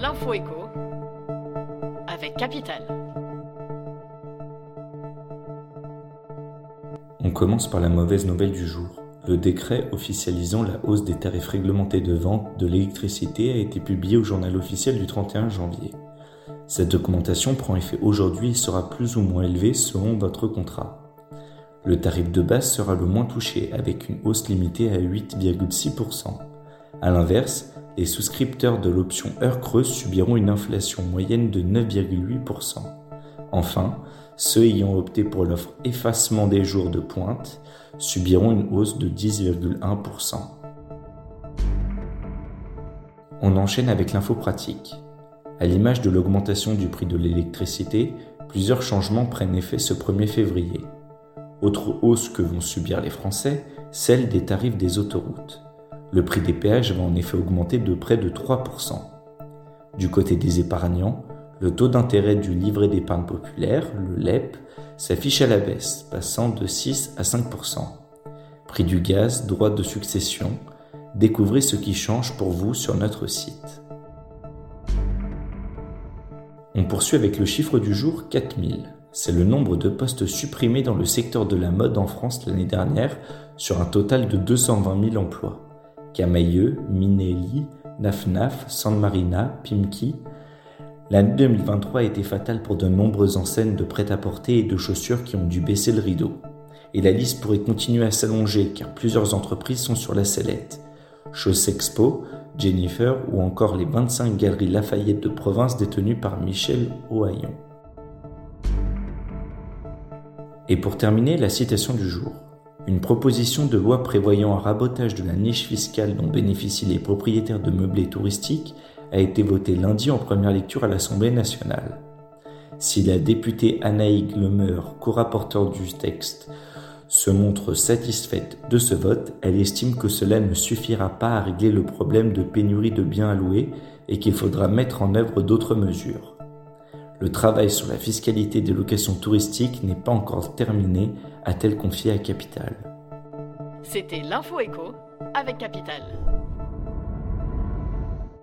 L'info écho avec Capital. On commence par la mauvaise nouvelle du jour. Le décret officialisant la hausse des tarifs réglementés de vente de l'électricité a été publié au journal officiel du 31 janvier. Cette augmentation prend effet aujourd'hui et sera plus ou moins élevée selon votre contrat. Le tarif de base sera le moins touché avec une hausse limitée à 8,6%. A l'inverse, les souscripteurs de l'option heure creuse subiront une inflation moyenne de 9,8%. Enfin, ceux ayant opté pour l'offre effacement des jours de pointe subiront une hausse de 10,1%. On enchaîne avec l'info pratique. À l'image de l'augmentation du prix de l'électricité, plusieurs changements prennent effet ce 1er février. Autre hausse que vont subir les Français, celle des tarifs des autoroutes. Le prix des péages va en effet augmenter de près de 3%. Du côté des épargnants, le taux d'intérêt du livret d'épargne populaire, le LEP, s'affiche à la baisse, passant de 6 à 5%. Prix du gaz, droit de succession, découvrez ce qui change pour vous sur notre site. On poursuit avec le chiffre du jour 4000. C'est le nombre de postes supprimés dans le secteur de la mode en France l'année dernière sur un total de 220 000 emplois. Camailleux, Minelli, Nafnaf, San Marina, Pimki, L'année 2023 a été fatale pour de nombreuses enseignes de prêt-à-porter et de chaussures qui ont dû baisser le rideau. Et la liste pourrait continuer à s'allonger car plusieurs entreprises sont sur la sellette. Expo, Jennifer ou encore les 25 galeries Lafayette de province détenues par Michel Ohaillon. Et pour terminer, la citation du jour. Une proposition de loi prévoyant un rabotage de la niche fiscale dont bénéficient les propriétaires de meublés touristiques a été votée lundi en première lecture à l'Assemblée nationale. Si la députée Anaïg Lemer, co-rapporteur du texte, se montre satisfaite de ce vote, elle estime que cela ne suffira pas à régler le problème de pénurie de biens alloués et qu'il faudra mettre en œuvre d'autres mesures. Le travail sur la fiscalité des locations touristiques n'est pas encore terminé, a-t-elle confié à Capital. C'était l'info écho avec Capital.